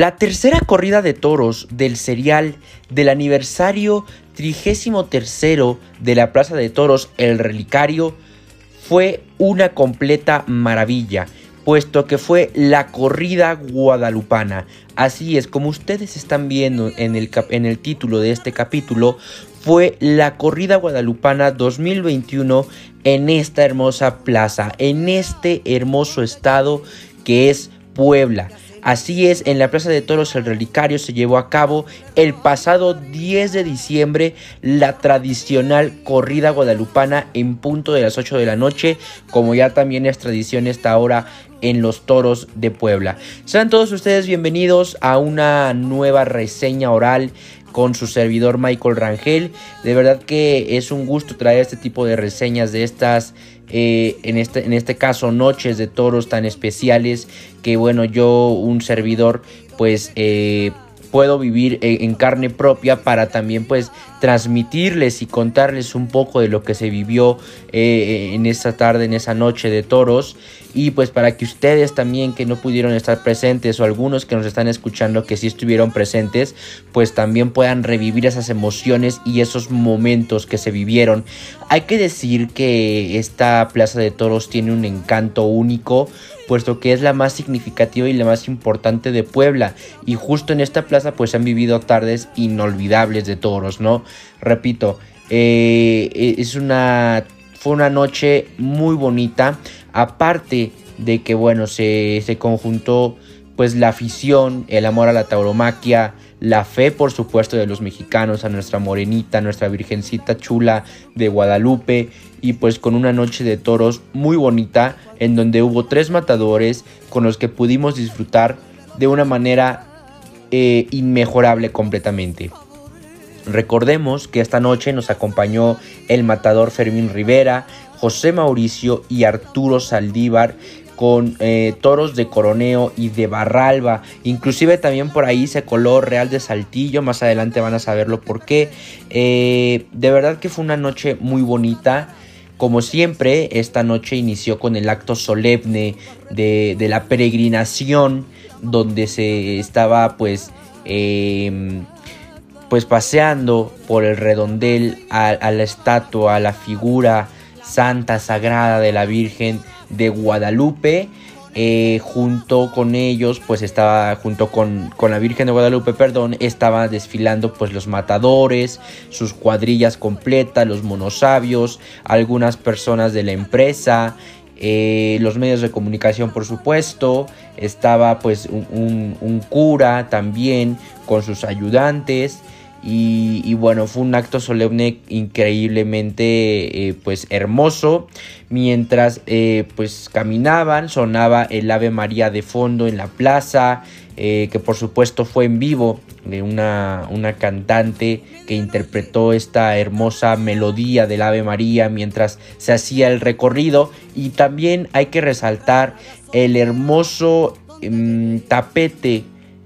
La tercera corrida de toros del serial del aniversario 33 de la Plaza de Toros El Relicario fue una completa maravilla, puesto que fue la corrida guadalupana. Así es, como ustedes están viendo en el, en el título de este capítulo, fue la corrida guadalupana 2021 en esta hermosa plaza, en este hermoso estado que es Puebla. Así es, en la Plaza de Toros El Relicario se llevó a cabo el pasado 10 de diciembre la tradicional corrida guadalupana en punto de las 8 de la noche, como ya también es tradición esta hora en los toros de Puebla. Sean todos ustedes bienvenidos a una nueva reseña oral con su servidor Michael Rangel. De verdad que es un gusto traer este tipo de reseñas de estas, eh, en, este, en este caso, noches de toros tan especiales que bueno, yo, un servidor, pues... Eh, puedo vivir en, carne propia para también pues transmitirles y contarles un poco de lo que se vivió eh, en esa tarde, en esa noche de toros y pues para que ustedes también que no pudieron estar presentes o algunos que nos están escuchando que sí estuvieron presentes, pues también puedan revivir esas emociones y esos momentos que se vivieron. Hay que decir que esta Plaza de Toros tiene un encanto único puesto que es la más significativa y la más importante de Puebla. Y justo en esta plaza pues han vivido tardes inolvidables de toros, ¿no? Repito, eh, es una fue una noche muy bonita. Aparte de que, bueno, se, se conjuntó pues la afición, el amor a la tauromaquia, la fe, por supuesto, de los mexicanos, a nuestra morenita, nuestra virgencita chula de Guadalupe, y pues con una noche de toros muy bonita, en donde hubo tres matadores con los que pudimos disfrutar de una manera eh, inmejorable completamente. Recordemos que esta noche nos acompañó el matador Fermín Rivera, José Mauricio y Arturo Saldívar con eh, toros de Coroneo y de Barralba. Inclusive también por ahí se coló Real de Saltillo. Más adelante van a saberlo por qué. Eh, de verdad que fue una noche muy bonita. Como siempre, esta noche inició con el acto solemne de, la peregrinación donde se estaba pues em, pues paseando por el redondel a, la estatua, a la figura santa, sagrada de la Virgen de Guadalupe. Eh, junto con ellos, pues estaba, junto con, con, la Virgen de Guadalupe, perdón, estaba desfilando pues los matadores, sus cuadrillas completas, los monosabios, algunas personas de la empresa, eh, los medios de comunicación por supuesto, estaba pues un, un cura también con sus ayudantes. Y, bueno, fue un acto solemne increíblemente eh, pues hermoso. Mientras eh, pues caminaban, sonaba el Ave María de fondo en la plaza, eh, que por supuesto fue en vivo de una, una cantante que interpretó esta hermosa melodía del Ave María mientras se hacía el recorrido. Y también hay que resaltar el hermoso mm, tapete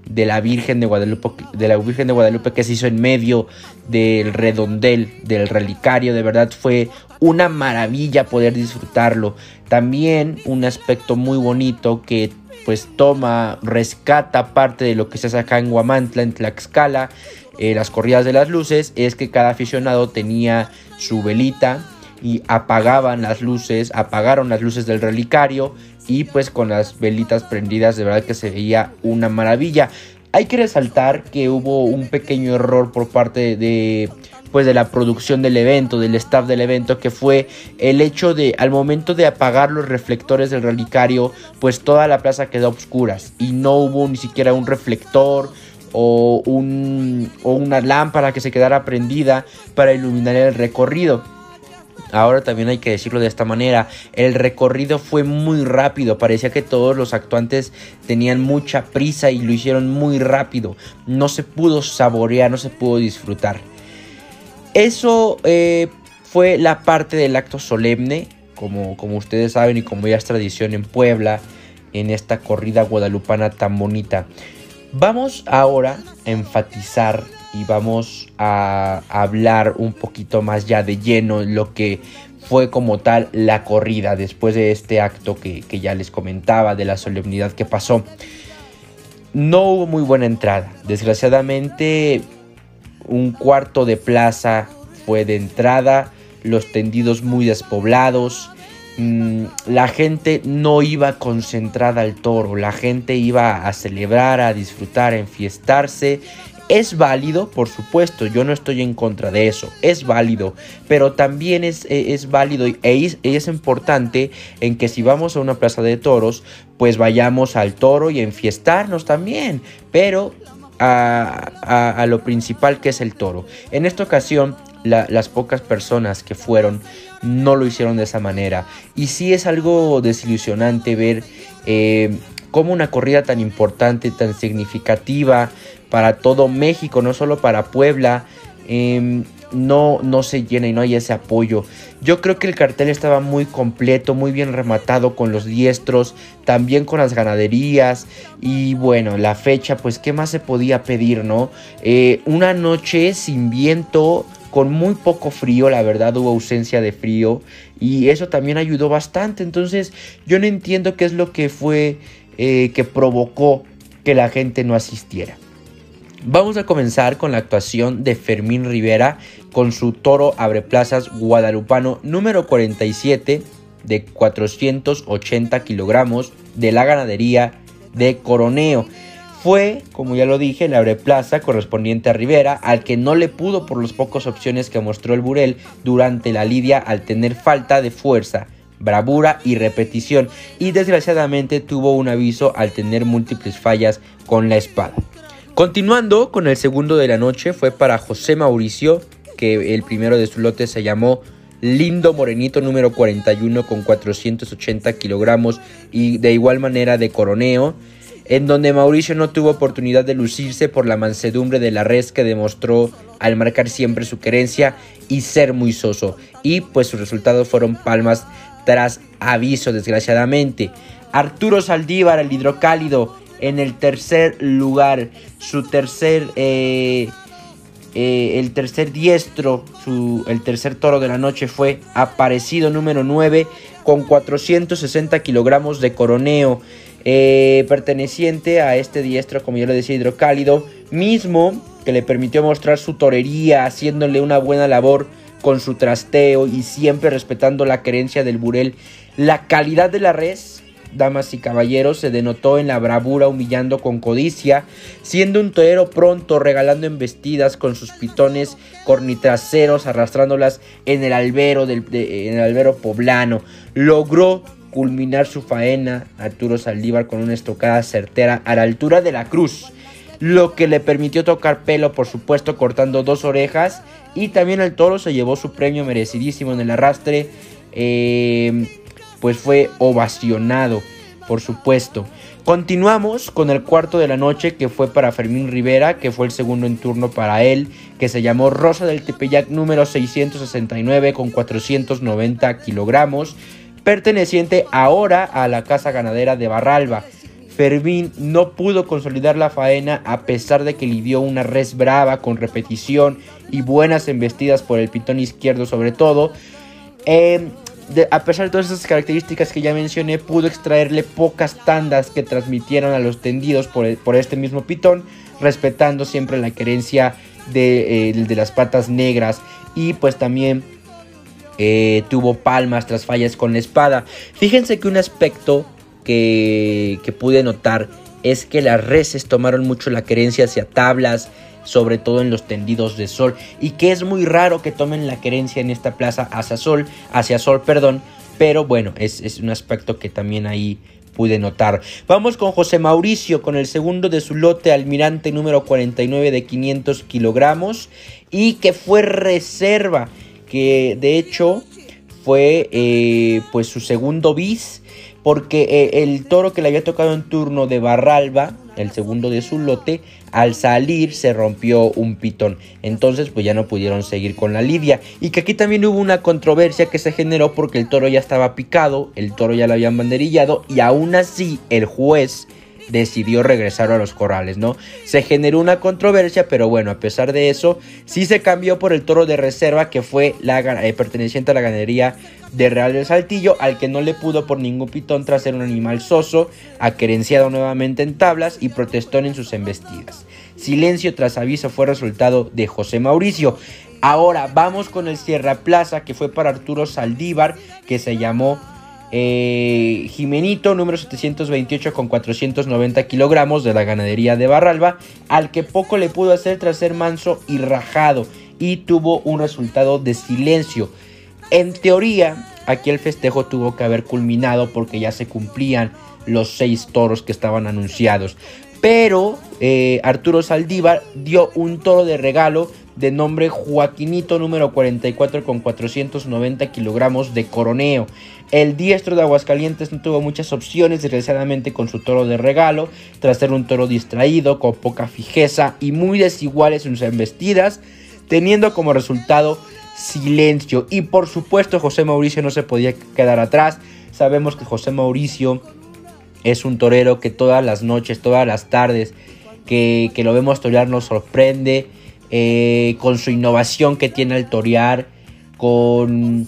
de la Virgen de Guadalupe, de la Virgen de Guadalupe que se hizo en medio del redondel, del relicario, de verdad fue una maravilla poder disfrutarlo. También un aspecto muy bonito que pues toma, rescata parte de lo que se hace acá en Guamantla, en Tlaxcala, eh, las corridas de las luces, es que cada aficionado tenía su velita y apagaban las luces, apagaron las luces del relicario y pues con las velitas prendidas de verdad que se veía una maravilla. Hay que resaltar que hubo un pequeño error por parte de pues de la producción del evento, del staff del evento, que fue el hecho de al momento de apagar los reflectores del relicario, pues toda la plaza quedó a oscuras y no hubo ni siquiera un reflector o, un, o una lámpara que se quedara prendida para iluminar el recorrido. Ahora también hay que decirlo de esta manera, el recorrido fue muy rápido, parecía que todos los actuantes tenían mucha prisa y lo hicieron muy rápido, no se pudo saborear, no se pudo disfrutar. Eso eh, fue la parte del acto solemne, como, como ustedes saben y como ya es tradición en Puebla, en esta corrida guadalupana tan bonita. Vamos ahora a enfatizar y vamos a hablar un poquito más ya de lleno lo que fue como tal la corrida después de este acto que, ya les comentaba de la solemnidad que pasó. no hubo muy buena entrada. Desgraciadamente, un cuarto de plaza fue de entrada, los tendidos muy despoblados. Mm, la gente no iba concentrada al toro, la gente iba a celebrar, a disfrutar, a enfiestarse es válido, por supuesto, yo no estoy en contra de eso, es válido, pero también es, e, es válido e es, es, importante en que si vamos a una plaza de toros, pues vayamos al toro y enfiestarnos también, pero a, a, lo principal que es el toro. En esta ocasión, las pocas personas que fueron no lo hicieron de esa manera. Y sí es algo desilusionante ver eh, cómo una corrida tan importante, tan significativa, para todo México, no solo para Puebla. Em, no, no se llena y no hay ese apoyo. Yo creo que el cartel estaba muy completo, muy bien rematado con los diestros, también con las ganaderías. Y bueno, la fecha, pues, ¿qué más se podía pedir, no? Eh, una noche sin viento, con muy poco frío, la verdad hubo ausencia de frío. Y eso también ayudó bastante. Entonces, yo no entiendo qué es lo que fue eh, que provocó que la gente no asistiera. Vamos a comenzar con la actuación de Fermín Rivera con su toro abreplazas guadalupano número 47 de 480 kilogramos de la ganadería de Coroneo. Fue, como ya lo dije, la abreplaza correspondiente a Rivera, al que no le pudo por las pocas opciones que mostró el Burel durante la lidia al tener falta de fuerza, bravura y repetición, y desgraciadamente tuvo un aviso al tener múltiples fallas con la espada. Continuando con el segundo de la noche fue para José Mauricio, que el primero de su lote se llamó Lindo Morenito número 41 con 480 kilogramos y de igual manera de coroneo, en donde Mauricio no tuvo oportunidad de lucirse por la mansedumbre de la res que demostró al marcar siempre su querencia y ser muy soso. Y pues sus resultados fueron palmas tras aviso desgraciadamente. Arturo Saldívar, el hidrocálido, en el tercer lugar. Su tercer, eh, eh, el tercer diestro, su, el tercer toro de la noche fue Aparecido número 9 con 460 kilogramos de coroneo. Eh, perteneciente a este diestro, como ya lo decía, hidrocálido, mismo que le permitió mostrar su torería, haciéndole una buena labor con su trasteo y siempre respetando la querencia del burel. La calidad de la res damas y caballeros, se denotó en la bravura humillando con codicia, siendo un torero pronto regalando embestidas con sus pitones cornitraseros, arrastrándolas en el albero, del, en el albero poblano. Logró culminar su faena Arturo Saldívar con una estocada certera a la altura de la cruz, lo que le permitió tocar pelo, por supuesto, cortando dos orejas. Y también el toro se llevó su premio merecidísimo en el arrastre. Eh, pues fue ovacionado, por supuesto. Continuamos con el cuarto de la noche que fue para Fermín Rivera, que fue el segundo en turno para él, que se llamó Rosa del Tepeyac número 669 con 490 kilogramos, perteneciente ahora a la casa ganadera de Barralba. Fermín no pudo consolidar la faena a pesar de que lidió una res brava con repetición y buenas embestidas por el pitón izquierdo sobre todo. Eh, a pesar de todas esas características que ya mencioné, pudo extraerle pocas tandas que transmitieran a los tendidos por, este mismo pitón, respetando siempre la querencia de, eh, las patas negras y pues también eh, tuvo palmas tras fallas con la espada. Fíjense que un aspecto que, que pude notar es que las reses tomaron mucho la querencia hacia tablas, sobre todo en los tendidos de sol, y que es muy raro que tomen la querencia en esta plaza hacia sol, hacia sol, perdón, pero bueno, es, un aspecto que también ahí pude notar. Vamos con José Mauricio, con el segundo de su lote, almirante número 49 de 500 kilogramos, y que fue reserva, que de hecho fue eh, pues su segundo bis, porque eh, el toro que le había tocado en turno de Barralba, el segundo de su lote, al salir se rompió un pitón. Entonces pues ya no pudieron seguir con la lidia. Y que aquí también hubo una controversia que se generó porque el toro ya estaba picado, el toro ya lo habían banderillado y aún así el juez decidió regresar a los corrales, ¿no? Se generó una controversia, pero bueno, a pesar de eso, sí se cambió por el toro de reserva que fue la, eh, perteneciente a la ganadería de Real del Saltillo, al que no le pudo por ningún pitón tras ser un animal soso, aquerenciado nuevamente en tablas y protestón en sus embestidas. Silencio tras aviso fue resultado de José Mauricio. Ahora vamos con el Sierra Plaza que fue para Arturo Saldívar, que se llamó eh, Jimenito, número 728 con 490 kilogramos de la ganadería de Barralba, al que poco le pudo hacer tras ser manso y rajado y tuvo un resultado de silencio. En teoría, aquí el festejo tuvo que haber culminado porque ya se cumplían los seis toros que estaban anunciados. Pero eh, Arturo Saldívar dio un toro de regalo de nombre Joaquinito número 44 con 490 kilogramos de coroneo. El diestro de Aguascalientes no tuvo muchas opciones, desgraciadamente con su toro de regalo, tras ser un toro distraído, con poca fijeza y muy desiguales en sus embestidas, teniendo como resultado silencio. Y por supuesto José Mauricio no se podía quedar atrás. Sabemos que José Mauricio es un torero que todas las noches, todas las tardes que, lo vemos torear nos sorprende eh, con su innovación que tiene al torear, con,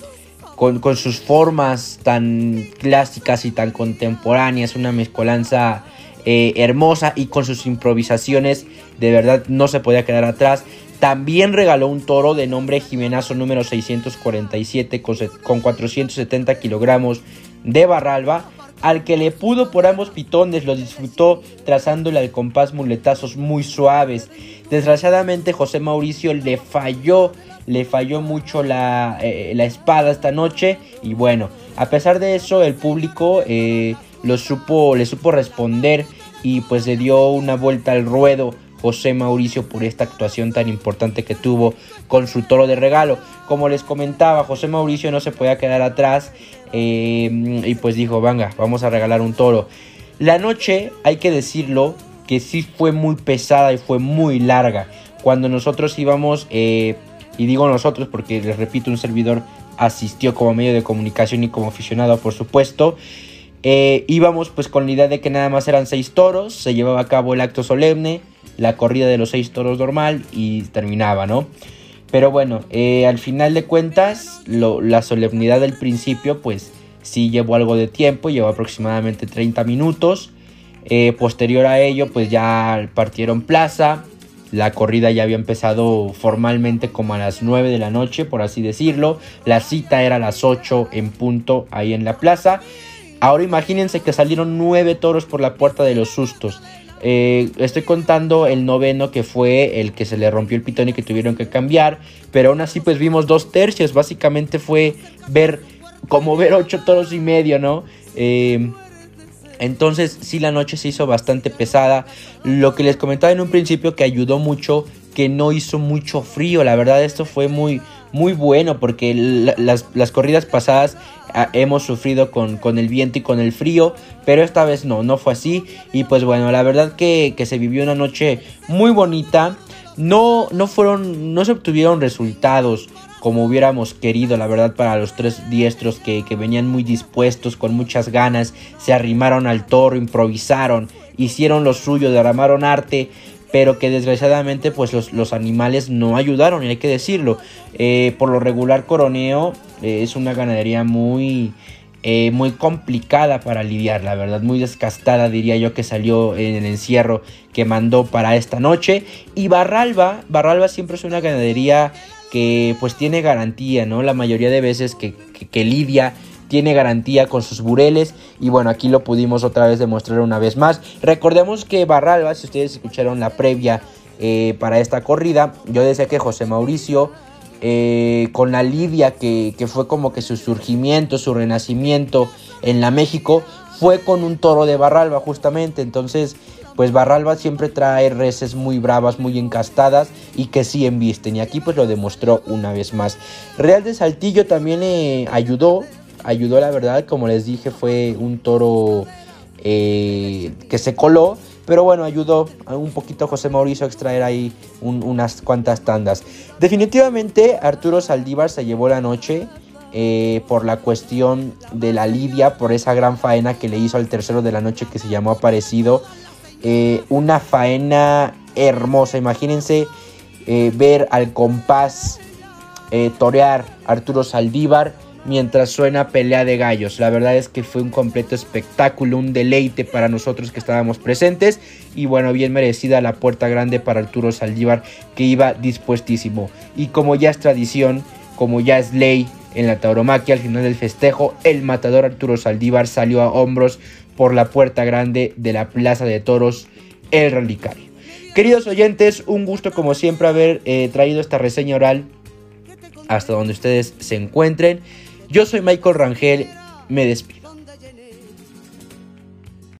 con, sus formas tan clásicas y tan contemporáneas, una mezcolanza eh, hermosa y con sus improvisaciones de verdad no se podía quedar atrás. También regaló un toro de nombre Jimenazo número 647 con, con 470 kilogramos de barralba al que le pudo por ambos pitones, lo disfrutó trazándole al compás muletazos muy suaves. Desgraciadamente José Mauricio le falló, le falló mucho la, eh, espada esta noche y bueno, a pesar de eso el público eh, lo supo, le supo responder y pues le dio una vuelta al ruedo José Mauricio por esta actuación tan importante que tuvo con su toro de regalo. Como les comentaba, José Mauricio no se podía quedar atrás eh, y pues dijo, venga, vamos a regalar un toro. La noche, hay que decirlo, que sí fue muy pesada y fue muy larga. Cuando nosotros íbamos, eh, y digo nosotros porque les repito, un servidor asistió como medio de comunicación y como aficionado, por supuesto. Eh, íbamos pues con la idea de que nada más eran seis toros, se llevaba a cabo el acto solemne, la corrida de los seis toros normal y terminaba, ¿no? Pero bueno, eh, al final de cuentas, la solemnidad del principio, pues sí llevó algo de tiempo, llevó aproximadamente 30 minutos. Eh, posterior a ello, pues ya partieron plaza. La corrida ya había empezado formalmente como a las 9 de la noche, por así decirlo. La cita era a las 8 en punto ahí en la plaza. Ahora imagínense que salieron 9 toros por la puerta de los sustos. Eh, estoy contando el noveno que fue el que se le rompió el pitón y que tuvieron que cambiar. Pero aún así pues vimos dos tercios. Básicamente fue ver como ver ocho toros y medio, ¿no? Eh, entonces sí la noche se hizo bastante pesada. Lo que les comentaba en un principio que ayudó mucho que no hizo mucho frío. La verdad esto fue muy, muy bueno porque las, corridas pasadas hemos sufrido con, el viento y con el frío, pero esta vez no, no fue así. Y pues bueno, la verdad que, se vivió una noche muy bonita. No, no fueron, no se obtuvieron resultados como hubiéramos querido, la verdad, para los tres diestros que, que, venían muy dispuestos, con muchas ganas, se arrimaron al toro, improvisaron, hicieron lo suyo, derramaron arte, pero que desgraciadamente pues los, animales no ayudaron, y hay que decirlo. Eh, por lo regular Coroneo eh, es una ganadería muy, eh, muy complicada para lidiar, la verdad, muy descastada diría yo que salió en el encierro que mandó para esta noche. Y Barralba, Barralba siempre es una ganadería que pues tiene garantía, ¿no? La mayoría de veces que, que, que lidia tiene garantía con sus bureles y bueno, aquí lo pudimos otra vez demostrar una vez más. Recordemos que Barralba, si ustedes escucharon la previa eh, para esta corrida, yo decía que José Mauricio eh, con la Lidia que, que, fue como que su surgimiento, su renacimiento en la México, fue con un toro de Barralba justamente, entonces pues Barralba siempre trae reses muy bravas, muy encastadas y que sí embisten. Y aquí pues lo demostró una vez más. Real de Saltillo también eh, ayudó ayudó la verdad, como les dije, fue un toro eh, que se coló, pero bueno, ayudó un poquito a José Mauricio a extraer ahí unas cuantas tandas. Definitivamente Arturo Saldívar se llevó la noche. Eh, por la cuestión de la Lidia, por esa gran faena que le hizo al tercero de la noche que se llamó Aparecido. eh, una faena hermosa. Imagínense ver al compás torear Arturo Saldívar mientras suena pelea de gallos. La verdad es que fue un completo espectáculo, un deleite para nosotros que estábamos presentes y bueno, bien merecida la puerta grande para Arturo Saldívar que iba dispuestísimo. Y como ya es tradición, como ya es ley en la tauromaquia, al final del festejo, el matador Arturo Saldívar salió a hombros por la puerta grande de la Plaza de Toros, el Relicario. Queridos oyentes, un gusto como siempre haber eh, traído esta reseña oral hasta donde ustedes se encuentren. Yo soy Michael Rangel, me despido.